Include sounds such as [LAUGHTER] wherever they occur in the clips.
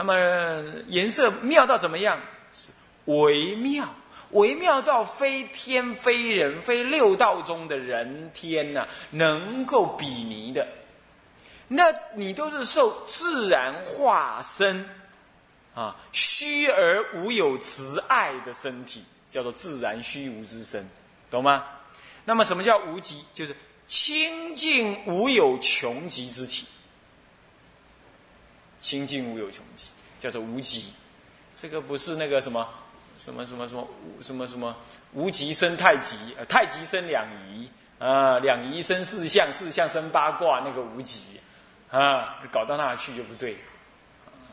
那么颜色妙到怎么样？是微妙，微妙到非天非人非六道中的人天呐，能够比拟的。那你都是受自然化身啊，虚而无有慈爱的身体，叫做自然虚无之身，懂吗？那么什么叫无极？就是清净无有穷极之体。清净无有穷极，叫做无极。这个不是那个什么什么什么什么什么什么无极生太极，呃，太极生两仪啊，两仪生四象，四象生八卦，那个无极啊，搞到那去就不对。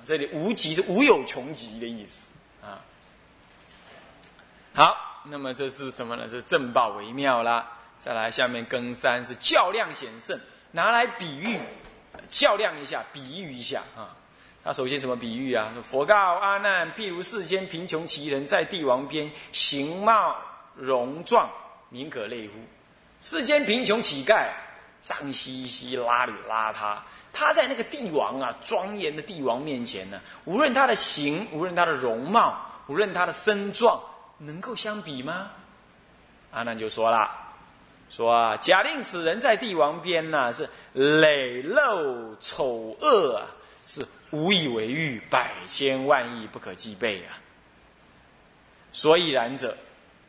这里无极是无有穷极的意思啊。好，那么这是什么呢？是正报为妙啦。再来，下面庚三是较量显胜，拿来比喻，较量一下，比喻一下啊。那首先怎么比喻啊？佛告阿难：譬如世间贫穷奇人，在帝王边，形貌容状，宁可类乎？世间贫穷乞丐，脏兮兮、邋里邋遢，他在那个帝王啊，庄严的帝王面前呢，无论他的形，无论他的容貌，无论他的身状，能够相比吗？阿难就说了：说啊，假令此人在帝王边呐，是磊露丑恶啊，是。无以为喻，百千万亿不可计备啊！所以然者，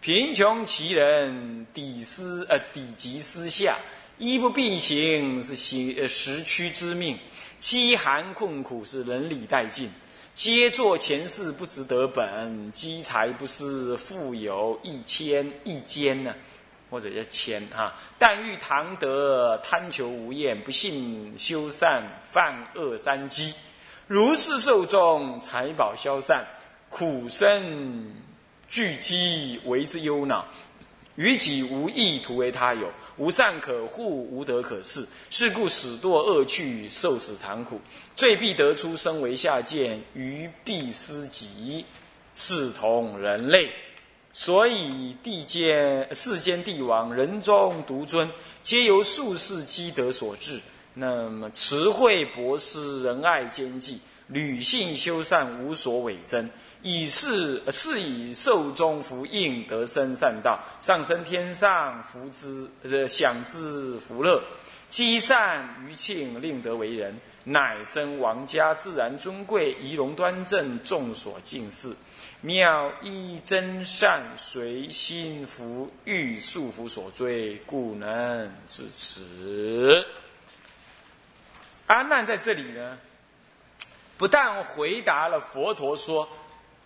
贫穷其人，底思呃底极思下，衣不蔽形，是行呃时趋之命；饥寒困苦，是人理殆尽；皆作前世不值得本，积财不思富有一千一间呢，或者叫谦哈。但欲唐得，贪求无厌，不信修善，犯恶三积。如是受众，财宝消散，苦身聚积，为之忧恼。于己无益，徒为他有。无善可护，无德可恃。是故使堕恶趣，受死残苦。罪必得出，身为下贱，愚必思己，视同人类。所以地间世间帝王，人中独尊，皆由术士积德所致。那么，慈惠博施，仁爱兼济，履性修善，无所伪真，以是是以寿终福应，得生善道，上升天上，福之呃享之福乐，积善余庆，令得为人，乃生王家，自然尊贵，仪容端正，众所敬视，妙一真善，随心福欲束缚所追，故能至此。阿难在这里呢，不但回答了佛陀说，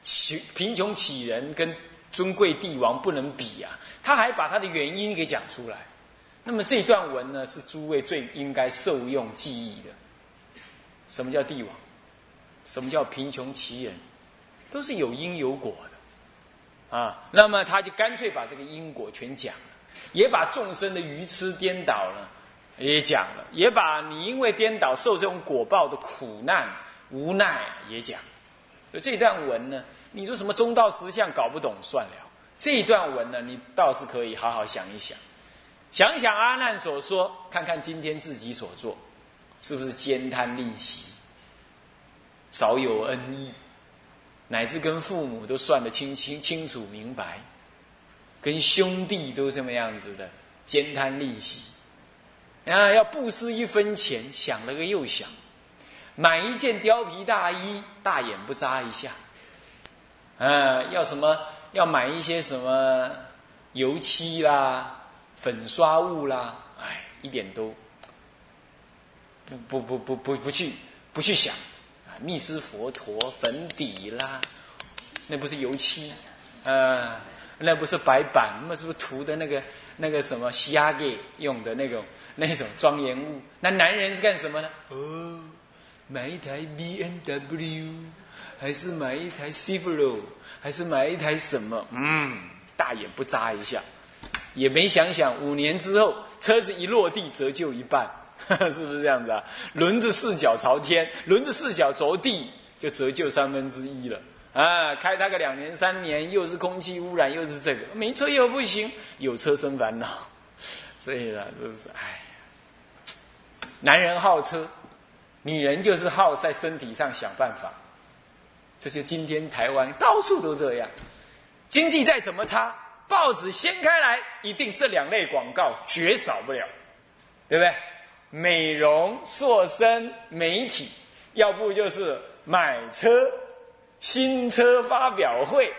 贫贫穷乞人跟尊贵帝王不能比啊，他还把他的原因给讲出来。那么这段文呢，是诸位最应该受用记忆的。什么叫帝王？什么叫贫穷乞人？都是有因有果的啊。那么他就干脆把这个因果全讲了，也把众生的愚痴颠倒了。也讲了，也把你因为颠倒受这种果报的苦难无奈也讲。所以这段文呢，你说什么中道实相搞不懂算了。这一段文呢，你倒是可以好好想一想，想想阿难所说，看看今天自己所做，是不是兼贪吝惜，少有恩义，乃至跟父母都算得清清清楚明白，跟兄弟都这么样子的兼贪吝惜。啊，要布施一分钱，想了个又想，买一件貂皮大衣，大眼不眨一下。啊，要什么？要买一些什么油漆啦、粉刷物啦？哎，一点都不不不不不不去不去想。啊，密斯佛陀粉底啦，那不是油漆，啊，那不是白板，那是不是涂的那个那个什么虾给用的那种？那种庄严物，那男人是干什么呢？哦，买一台 B N W，还是买一台 c i v r o 还是买一台什么？嗯，大眼不眨一下，也没想想五年之后车子一落地折旧一半，[LAUGHS] 是不是这样子啊？轮子四脚朝天，轮子四脚着地就折旧三分之一了啊！开它个两年三年，又是空气污染，又是这个，没车又不行，有车生烦恼。[LAUGHS] 所以呢，这是哎，男人好车，女人就是好在身体上想办法，这就今天台湾到处都这样，经济再怎么差，报纸掀开来，一定这两类广告绝少不了，对不对？美容、塑身、媒体，要不就是买车、新车发表会，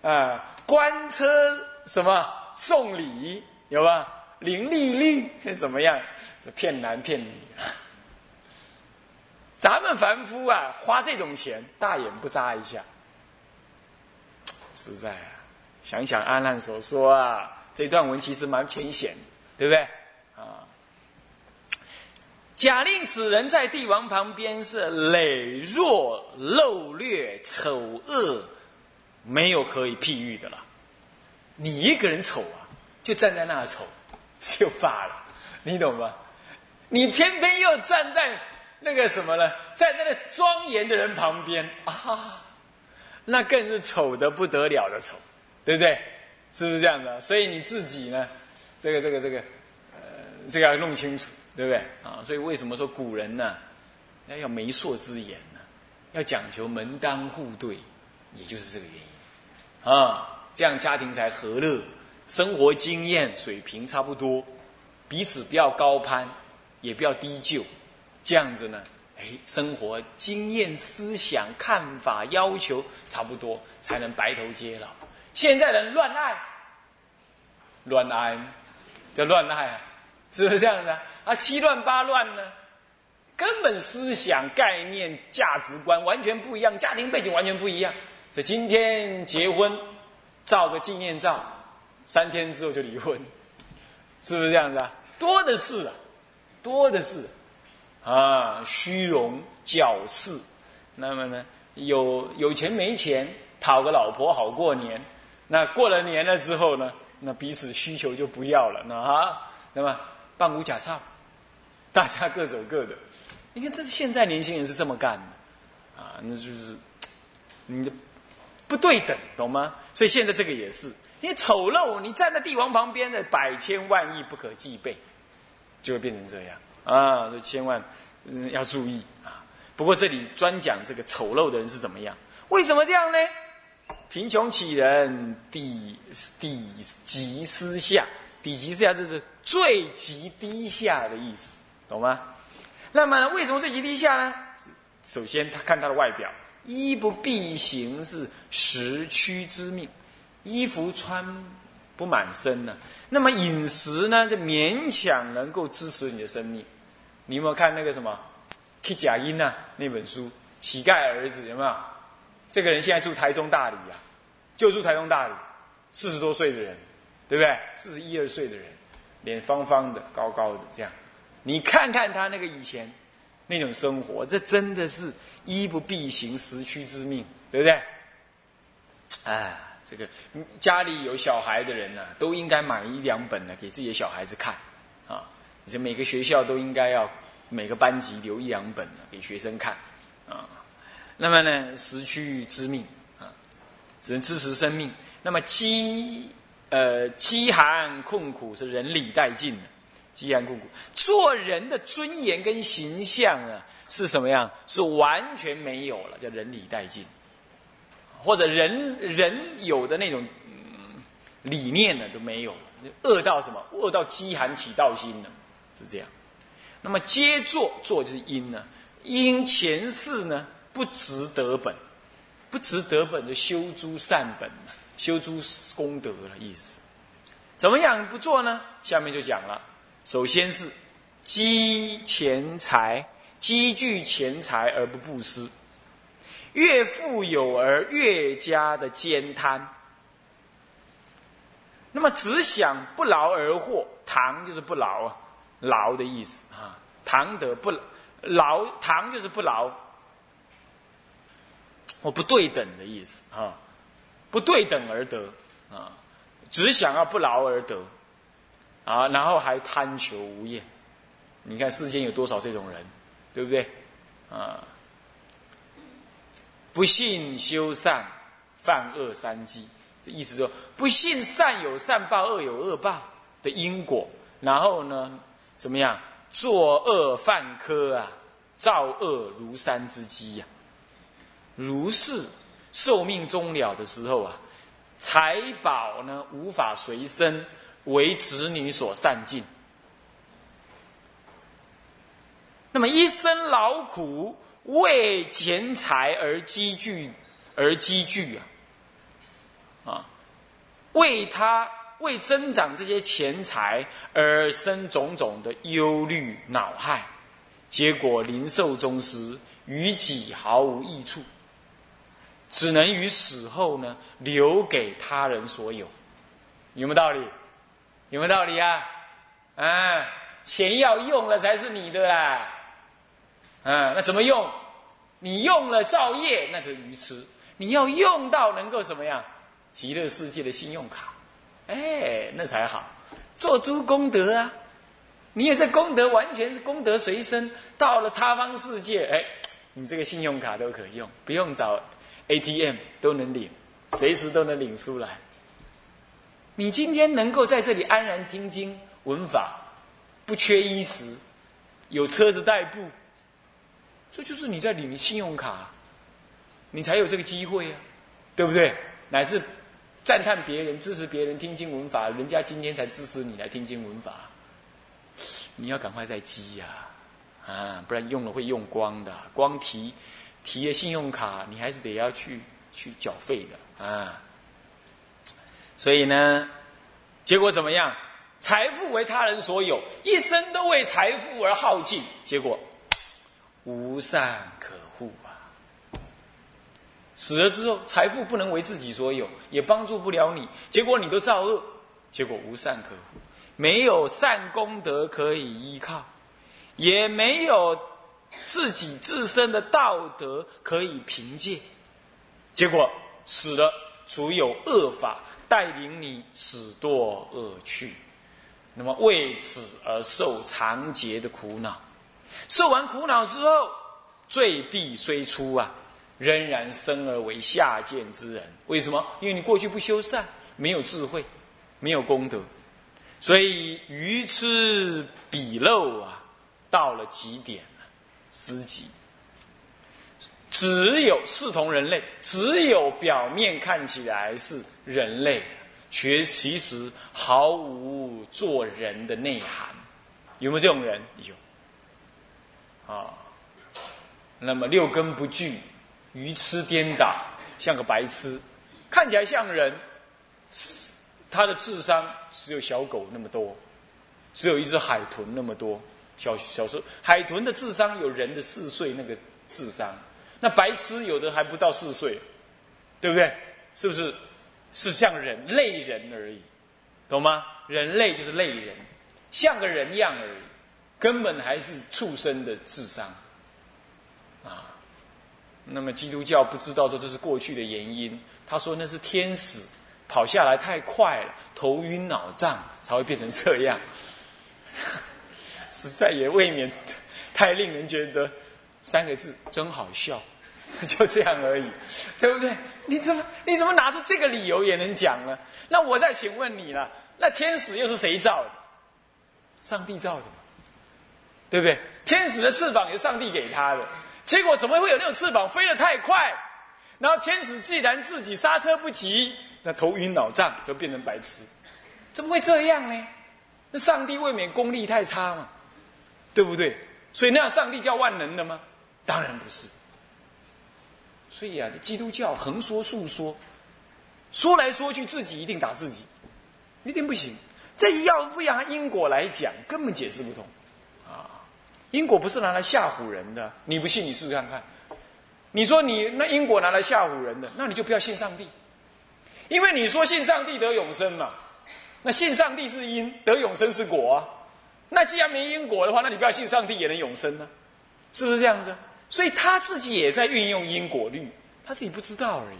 啊，官车什么送礼，有吧？零利率怎么样？这骗男骗女。咱们凡夫啊，花这种钱，大眼不眨一下。实在啊，想想安澜所说啊，这段文其实蛮浅显，对不对？假令此人在帝王旁边是羸弱、陋劣、丑恶，没有可以譬喻的了。你一个人丑啊，就站在那丑。就罢了，你懂吗？你偏偏又站在那个什么呢？站在那庄严的人旁边啊，那更是丑的不得了的丑，对不对？是不是这样的？所以你自己呢，这个这个这个，呃，这个要弄清楚，对不对？啊，所以为什么说古人呢，要要媒妁之言呢？要讲求门当户对，也就是这个原因啊，这样家庭才和乐。生活经验水平差不多，彼此不要高攀，也不要低就，这样子呢，哎，生活经验、思想、看法、要求差不多，才能白头偕老。现在人乱爱，乱爱叫乱爱啊，是不是这样子啊？七乱八乱呢，根本思想、概念、价值观完全不一样，家庭背景完全不一样，所以今天结婚，照个纪念照。三天之后就离婚，是不是这样子啊？多的是啊，多的是啊，虚荣矫饰。那么呢，有有钱没钱，讨个老婆好过年。那过了年了之后呢，那彼此需求就不要了。那啊，那么半股假钞，[LAUGHS] 大家各走各的。你看，这是现在年轻人是这么干的啊，那就是你的不对等，懂吗？所以现在这个也是。你丑陋，你站在帝王旁边的百千万亿不可计备，就会变成这样啊！所以千万嗯要注意啊。不过这里专讲这个丑陋的人是怎么样？为什么这样呢？贫穷乞人，底底极私下，底极私下就是最极低下的意思，懂吗？那么呢为什么最极低下呢？首先他看他的外表，衣不蔽形是时趋之命。衣服穿不满身呢，那么饮食呢，就勉强能够支持你的生命。你有没有看那个什么《K 甲音》呐？那本书《乞丐儿子》有没有？这个人现在住台中大理啊，就住台中大理，四十多岁的人，对不对？四十一二岁的人，脸方方的，高高的，这样。你看看他那个以前那种生活，这真的是衣不蔽形，食趋之命，对不对？哎。这个家里有小孩的人呢，都应该买一两本呢，给自己的小孩子看，啊，你说每个学校都应该要每个班级留一两本呢给学生看，啊，那么呢，食趋之命啊，只能支持生命。那么饥呃饥寒困苦是人理殆尽的，饥寒困苦，做人的尊严跟形象啊是什么样？是完全没有了，叫人理殆尽。或者人人有的那种理念呢都没有了，恶到什么？恶到饥寒起盗心呢？是这样。那么皆作作就是因呢？因前世呢不值得本，不值得本就修诸善本，修诸功德的意思。怎么样不做呢？下面就讲了。首先是积钱财，积聚钱财而不布施。越富有而越加的兼贪，那么只想不劳而获，唐就是不劳啊，劳的意思啊，唐得不劳，唐就是不劳，我不对等的意思啊，不对等而得啊，只想要不劳而得。啊，然后还贪求无厌，你看世间有多少这种人，对不对啊？不信修善，犯恶三积。这意思说，不信善有善报，恶有恶报的因果。然后呢，怎么样？作恶犯科啊，造恶如山之积呀。如是寿命终了的时候啊，财宝呢无法随身，为子女所散尽。那么一生劳苦为钱财而积聚，而积聚啊，啊，为他为增长这些钱财而生种种的忧虑恼害，结果临寿终时，于己毫无益处，只能于死后呢留给他人所有，有没有道理？有没有道理啊？啊，钱要用了才是你的啦。嗯，那怎么用？你用了造业，那就愚痴。你要用到能够什么样？极乐世界的信用卡，哎，那才好，做诸功德啊！你也在功德，完全是功德随身。到了他方世界，哎，你这个信用卡都可用，不用找 ATM 都能领，随时都能领出来。你今天能够在这里安然听经闻法，不缺衣食，有车子代步。这就是你在领信用卡，你才有这个机会啊，对不对？乃至赞叹别人、支持别人听经闻法，人家今天才支持你来听经闻法，你要赶快再积呀，啊，不然用了会用光的。光提提了信用卡，你还是得要去去缴费的啊。所以呢，结果怎么样？财富为他人所有，一生都为财富而耗尽，结果。无善可护啊！死了之后，财富不能为自己所有，也帮助不了你。结果你都造恶，结果无善可护，没有善功德可以依靠，也没有自己自身的道德可以凭借。结果死了，除有恶法带领你死堕恶趣，那么为此而受长劫的苦恼。受完苦恼之后，罪必虽出啊，仍然生而为下贱之人。为什么？因为你过去不修善，没有智慧，没有功德，所以愚痴鄙陋啊，到了极点了，失极。只有视同人类，只有表面看起来是人类，却其实毫无做人的内涵。有没有这种人？有。啊，那么六根不具，愚痴颠倒，像个白痴，看起来像人，他的智商只有小狗那么多，只有一只海豚那么多。小小时候，海豚的智商有人的四岁那个智商，那白痴有的还不到四岁，对不对？是不是？是像人类人而已，懂吗？人类就是类人，像个人样而已。根本还是畜生的智商，啊，那么基督教不知道说这是过去的原因，他说那是天使跑下来太快了，头晕脑胀才会变成这样，[LAUGHS] 实在也未免太令人觉得三个字真好笑，[LAUGHS] 就这样而已，对不对？你怎么你怎么拿出这个理由也能讲呢？那我再请问你了，那天使又是谁造的？上帝造的。对不对？天使的翅膀也是上帝给他的，结果怎么会有那种翅膀飞得太快？然后天使既然自己刹车不及，那头晕脑胀就变成白痴，怎么会这样呢？那上帝未免功力太差嘛，对不对？所以那样上帝叫万能的吗？当然不是。所以啊，这基督教横说竖说，说来说去自己一定打自己，一定不行。这要不按因果来讲，根本解释不通啊。因果不是拿来吓唬人的，你不信你试试看看。你说你那因果拿来吓唬人的，那你就不要信上帝，因为你说信上帝得永生嘛，那信上帝是因，得永生是果啊。那既然没因果的话，那你不要信上帝也能永生呢，是不是这样子？所以他自己也在运用因果律，他自己不知道而已。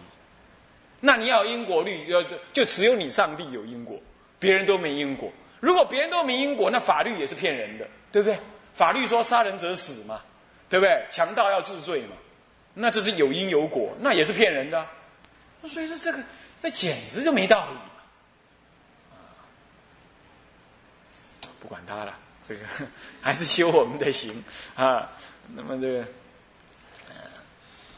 那你要因果律，要就就只有你上帝有因果，别人都没因果。如果别人都没因果，那法律也是骗人的，对不对？法律说杀人者死嘛，对不对？强盗要治罪嘛，那这是有因有果，那也是骗人的。所以说这个这简直就没道理。不管他了，这个还是修我们的行啊。那么这个，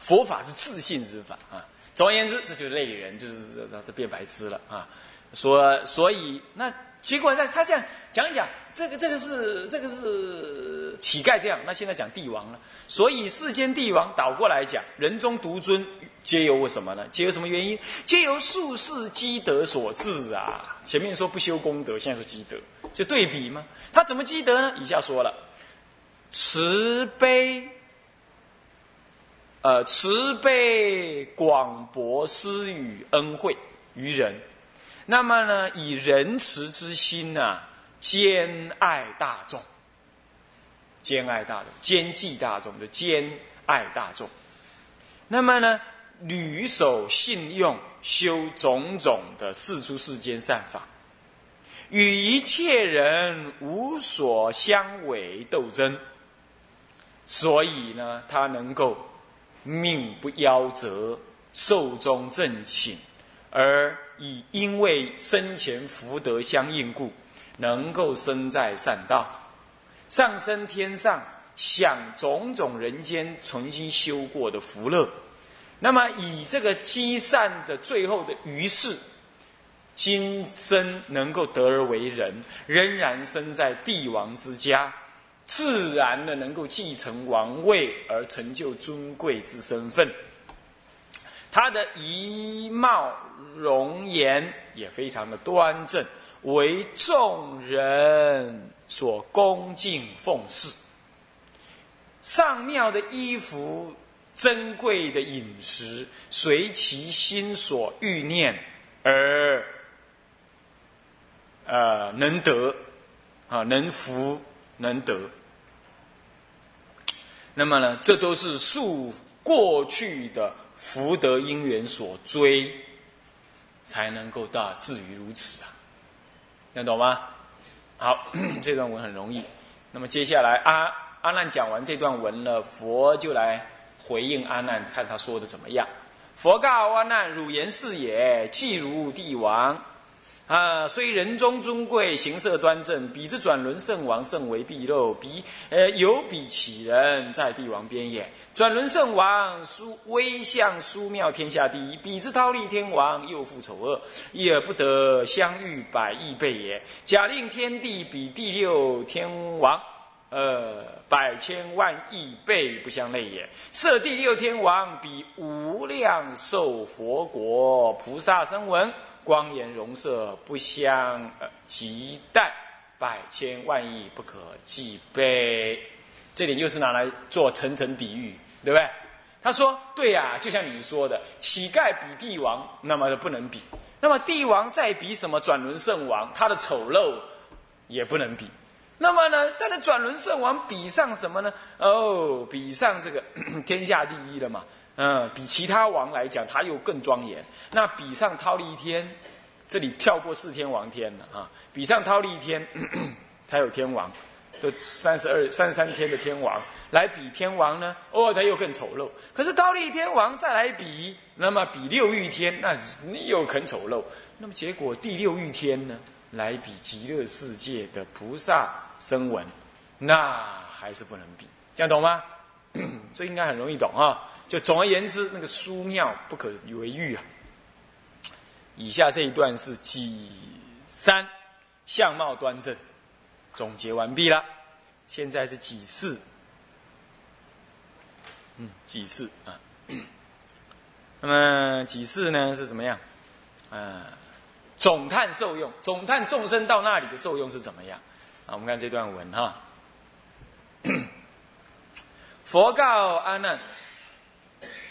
佛法是自信之法啊。总而言之，这就累人，就是这这变白痴了啊。说所以那结果他他这样讲讲，这个这个是这个是乞丐这样。那现在讲帝王了，所以世间帝王倒过来讲，人中独尊，皆由什么呢？皆由什么原因？皆由术士积德所致啊。前面说不修功德，现在说积德，就对比吗？他怎么积德呢？以下说了，慈悲。呃，慈悲广博施予恩惠于人，那么呢，以仁慈之心呐，兼爱大众，兼爱大众，兼济大众的兼爱大众。那么呢，屡守信用，修种种的世出世间善法，与一切人无所相违斗争，所以呢，他能够。命不夭折，寿终正寝，而以因为生前福德相应故，能够生在善道，上升天上，享种种人间曾经修过的福乐。那么以这个积善的最后的余事，今生能够得而为人，仍然生在帝王之家。自然的能够继承王位而成就尊贵之身份，他的仪貌容颜也非常的端正，为众人所恭敬奉事。上庙的衣服、珍贵的饮食，随其心所欲念而呃能得啊，能服。能得，那么呢？这都是数过去的福德因缘所追，才能够到至于如此啊！能懂吗？好，[COUGHS] 这段文很容易。那么接下来阿阿难讲完这段文了，佛就来回应阿难，看他说的怎么样。佛告阿难：“汝言是也，既如帝王。”啊，虽人中尊贵，形色端正，彼之转轮圣王甚为毕露。彼呃，有彼乞人，在帝王边也。转轮圣王殊威相殊妙，天下第一。彼之忉利天王又复丑恶，也不得相遇百亿倍也。假令天地比第六天王，呃，百千万亿倍不相类也。设第六天王比无量寿佛国菩萨声闻。光颜容色不相呃及待，百千万亿不可计悲。这点又是拿来做层层比喻，对不对？他说：“对呀，就像你说的，乞丐比帝王，那么不能比；那么帝王再比什么转轮圣王，他的丑陋也不能比。那么呢，他的转轮圣王比上什么呢？哦，比上这个 [COUGHS] 天下第一了嘛。”嗯，比其他王来讲，他又更庄严。那比上忉利天，这里跳过四天王天了啊。比上忉利天，[COUGHS] 他有天王，都三十二、三十三天的天王来比天王呢，哦，他又更丑陋。可是忉利天王再来比，那么比六欲天，那又很丑陋。那么结果第六欲天呢，来比极乐世界的菩萨声闻，那还是不能比。这样懂吗？[COUGHS] 这应该很容易懂啊。就总而言之，那个殊妙不可为喻啊。以下这一段是几三，相貌端正，总结完毕了。现在是几四，嗯，几四啊。那么几四呢是怎么样？啊，总叹受用，总叹众生到那里的受用是怎么样？啊，我们看这段文哈。[COUGHS] 佛告阿难。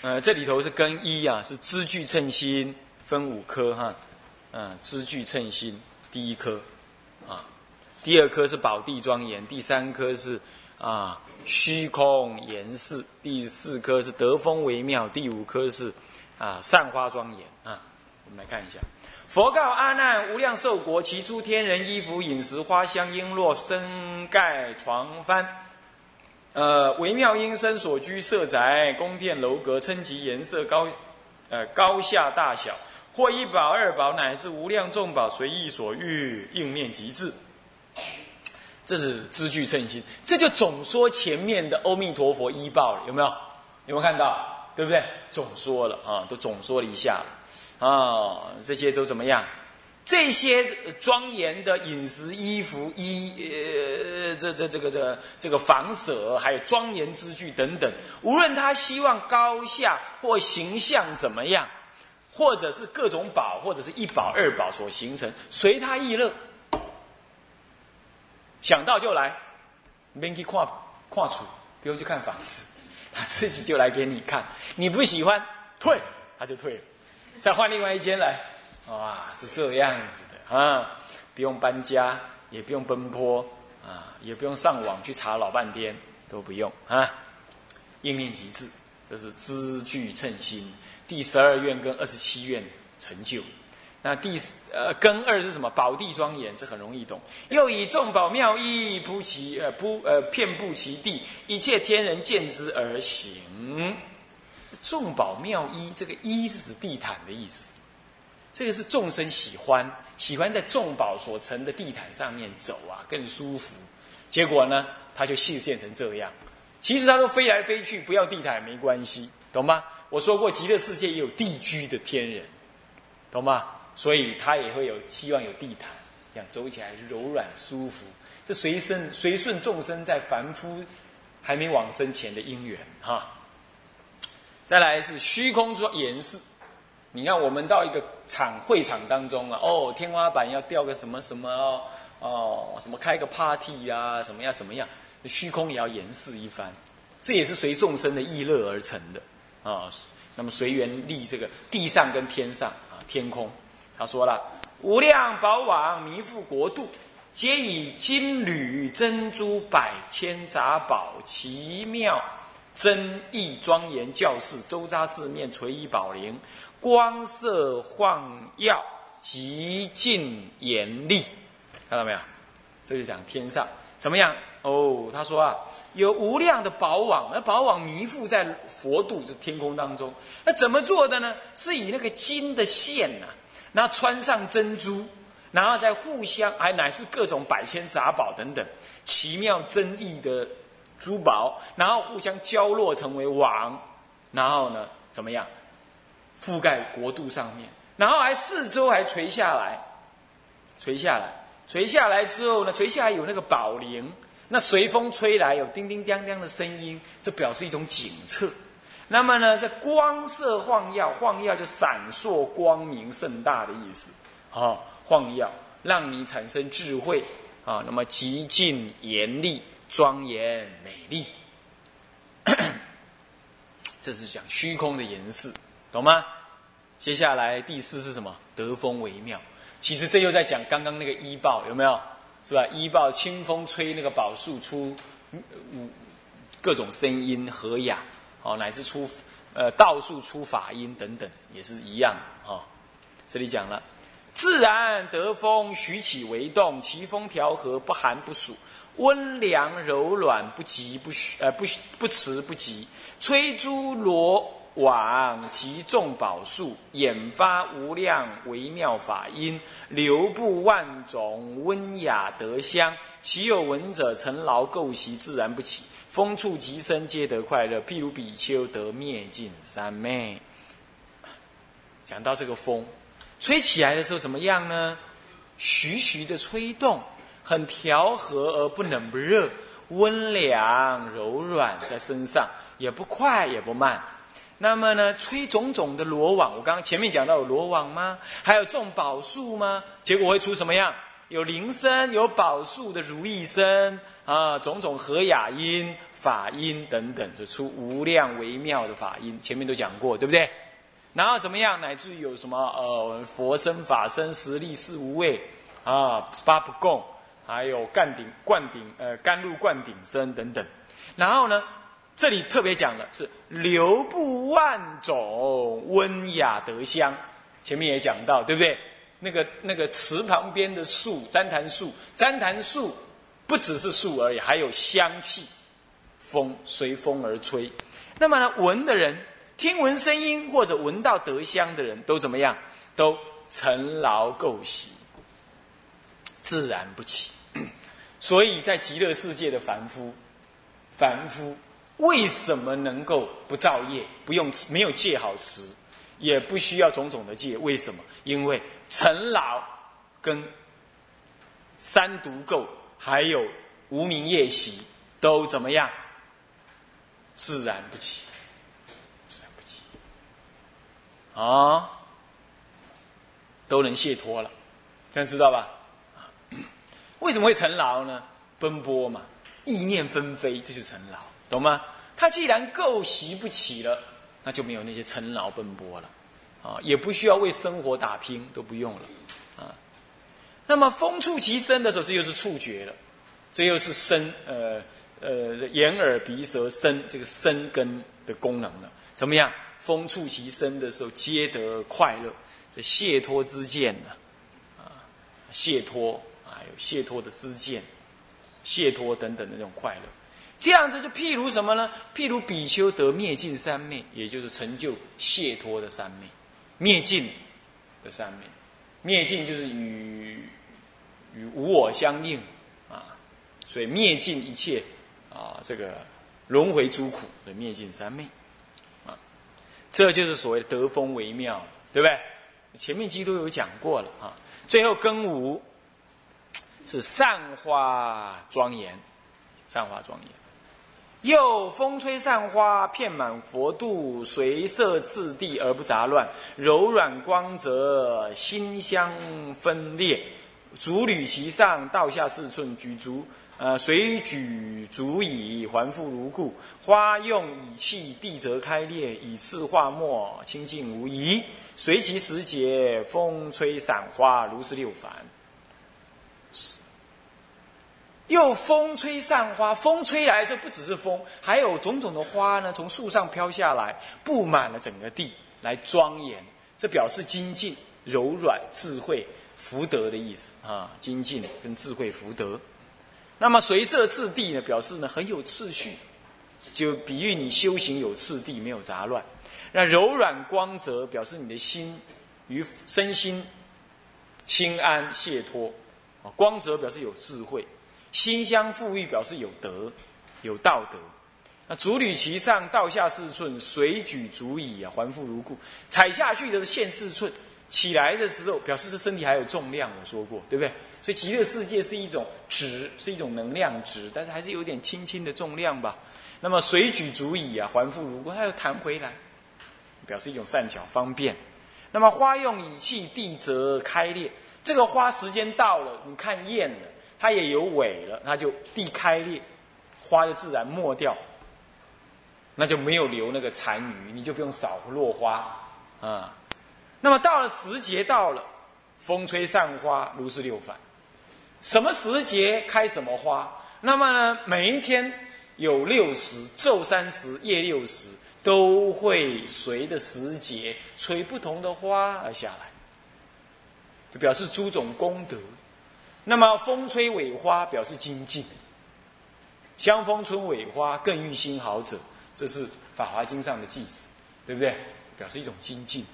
呃，这里头是跟一啊，是知具称心，分五科哈，嗯，知具称心第一科，啊，第二科是宝地庄严，第三科是啊虚空严饰，第四科是德风微妙，第五科是啊散花庄严啊。我们来看一下，佛告阿难：无量寿国，其诸天人衣服饮食花香璎珞身盖床幡。呃，微妙音声所居舍宅、宫殿楼阁，称其颜色高，呃，高下大小，或一宝、二宝，乃至无量众宝，随意所欲，应念即至。这是知具称心，这就总说前面的阿弥陀佛一报了，有没有？有没有看到？对不对？总说了啊，都总说了一下了啊，这些都怎么样？这些庄严的饮食、衣服、衣呃，这这这个这这个房舍，还有庄严之具等等，无论他希望高下或形象怎么样，或者是各种宝，或者是一宝二宝所形成，随他意乐，想到就来，免去跨跨处，不用去看房子，他自己就来给你看，你不喜欢退，他就退了，再换另外一间来。哇，是这样子的啊！不用搬家，也不用奔波啊，也不用上网去查老半天，都不用啊。应念即至，这是知具称心。第十二愿跟二十七愿成就。那第呃根二是什么？宝地庄严，这很容易懂。又以众宝妙义铺其呃铺呃遍布其地，一切天人见之而行。众宝妙衣，这个衣是指地毯的意思。这个是众生喜欢，喜欢在众宝所成的地毯上面走啊，更舒服。结果呢，他就现现成这样。其实他都飞来飞去，不要地毯没关系，懂吗？我说过，极乐世界也有地居的天人，懂吗？所以他也会有希望有地毯，这样走起来柔软舒服。这随身随顺众生在凡夫还没往生前的因缘哈。再来是虚空庄严饰。你看，我们到一个场会场当中啊，哦，天花板要吊个什么什么哦，哦，什么开个 party 呀，什么样怎么样？虚空也要演示一番，这也是随众生的意乐而成的啊。那么随缘立这个地上跟天上啊，天空，他说了，无量宝网弥覆国度，皆以金缕珍珠百千杂宝奇妙。真义庄严教室，周匝四面垂衣宝铃，光色晃耀，极尽严厉。看到没有？这就讲天上怎么样？哦，他说啊，有无量的宝网，那宝网弥覆在佛度这天空当中。那怎么做的呢？是以那个金的线呐，然后穿上珍珠，然后再互相，还乃是各种百千杂宝等等奇妙真义的。珠宝，然后互相交落成为网，然后呢，怎么样？覆盖国度上面，然后还四周还垂下来，垂下来，垂下来之后呢，垂下来有那个宝铃，那随风吹来有叮叮当当的声音，这表示一种警策。那么呢，这光色晃耀，晃耀就闪烁光明盛大的意思，啊，晃耀让你产生智慧啊，那么极尽严厉。庄严美丽，[COUGHS] 这是讲虚空的颜色，懂吗？接下来第四是什么？德风为妙。其实这又在讲刚刚那个医报，有没有？是吧？医报清风吹那个宝树出，五各种声音和雅，哦，乃至出呃道树出法音等等，也是一样的哦。这里讲了，自然得风，徐起为动，其风调和，不寒不暑。温凉柔软，不急不虚，呃不不迟不急，吹珠罗往集众宝树，演发无量微妙法音，流布万种温雅德香。其有闻者，尘劳垢习，自然不起。风触极深，皆得快乐。譬如比丘得灭尽三昧。讲到这个风，吹起来的时候怎么样呢？徐徐的吹动。很调和而不冷不热，温凉柔软在身上，也不快也不慢。那么呢，吹种种的罗网，我刚刚前面讲到有罗网吗？还有种宝树吗？结果会出什么样？有铃声，有宝树的如意声啊，种种和雅音、法音等等，就出无量微妙的法音。前面都讲过，对不对？然后怎么样？乃至于有什么呃佛身、法身、实力、四无畏啊，八不共。还有灌顶、灌顶，呃，甘露灌顶声等等。然后呢，这里特别讲的是流布万种温雅德香。前面也讲到，对不对？那个那个池旁边的树，旃檀树，旃檀树不只是树而已，还有香气，风随风而吹。那么呢，闻的人听闻声音或者闻到德香的人都怎么样？都尘劳垢习。自然不起，[COUGHS] 所以在极乐世界的凡夫，凡夫为什么能够不造业？不用没有戒好持，也不需要种种的戒？为什么？因为尘劳跟三毒垢，还有无名业习，都怎么样？自然不起，自然不起啊，都能解脱了，这样知道吧？为什么会尘劳呢？奔波嘛，意念纷飞，这就是尘劳，懂吗？他既然垢习不起了，那就没有那些尘劳奔波了，啊，也不需要为生活打拼，都不用了，啊。那么风触其身的时候，这又是触觉了，这又是身，呃呃，眼耳鼻舌身这个身根的功能了。怎么样？风触其身的时候，皆得快乐，这解脱之见呢？啊，解脱，啊有解脱的之见，解脱等等的那种快乐。这样子就譬如什么呢？譬如比丘得灭尽三昧，也就是成就解脱的三昧，灭尽的三昧，灭尽就是与与无我相应啊，所以灭尽一切啊，这个轮回诸苦的灭尽三昧啊，这就是所谓的得风为妙，对不对？前面基督有讲过了啊。最后更无是散花庄严，散花庄严。又风吹散花，遍满佛度，随色次第而不杂乱，柔软光泽，馨香分裂，足履其上，倒下四寸，举足，呃，随举足以，还复如故。花用以气，地则开裂，以次化末，清净无疑。随其时节，风吹散花，如是六凡。又风吹散花，风吹来这不只是风，还有种种的花呢，从树上飘下来，布满了整个地，来庄严。这表示精进、柔软、智慧、福德的意思啊，精进跟智慧、福德。那么随色次第呢，表示呢很有次序，就比喻你修行有次第，没有杂乱。那柔软光泽，表示你的心与身心清安解脱啊，光泽表示有智慧。心相富裕表示有德，有道德。那足履其上，倒下四寸，随举足矣啊，还复如故。踩下去的是现四寸，起来的时候表示这身体还有重量。我说过，对不对？所以极乐世界是一种值，是一种能量值，但是还是有点轻轻的重量吧。那么随举足矣啊，还复如故，它又弹回来，表示一种善巧方便。那么花用以气，地则开裂。这个花时间到了，你看厌了。它也有尾了，它就地开裂，花就自然没掉，那就没有留那个残余，你就不用扫落花啊。那么到了时节到了，风吹散花，如是六返。什么时节开什么花？那么呢，每一天有六十昼三十夜六十，都会随着时节吹不同的花而下来，就表示诸种功德。那么风吹尾花表示精进，香风春尾花更遇心好者，这是《法华经》上的句子，对不对？表示一种精进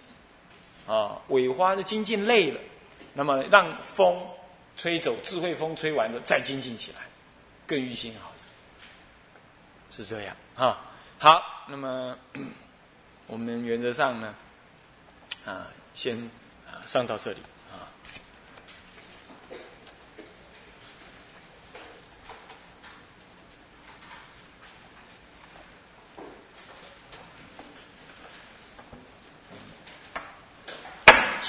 啊，尾花的精进累了，那么让风吹走，智慧风吹完了再精进起来，更遇心好者，是这样啊。好，那么 [COUGHS] 我们原则上呢，啊，先啊上到这里。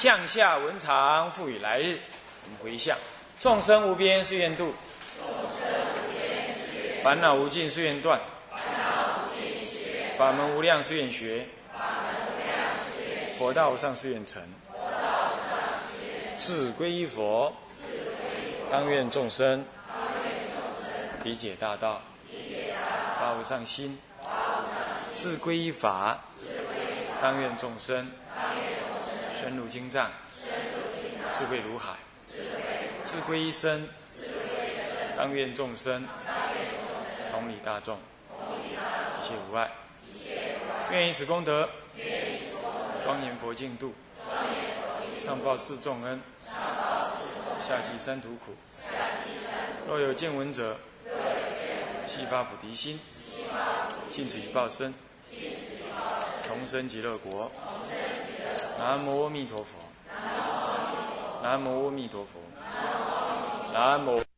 向下文长赋予来日，我们回向：众生无边誓愿度，烦恼无尽誓愿断，法门无量誓愿学，佛道无上誓愿成。自归依佛，当愿众生。理解大道，发无上心；自归依法，当愿众生。深入经藏，智慧如海；智慧一生，当愿众生同理大众，一切无碍。愿以此功德，庄严佛净土，上报四重恩，下济三途苦。若有见闻者，悉发菩提心，尽此一报身，同生极乐国。南无阿弥陀佛。南无阿弥陀佛。南无。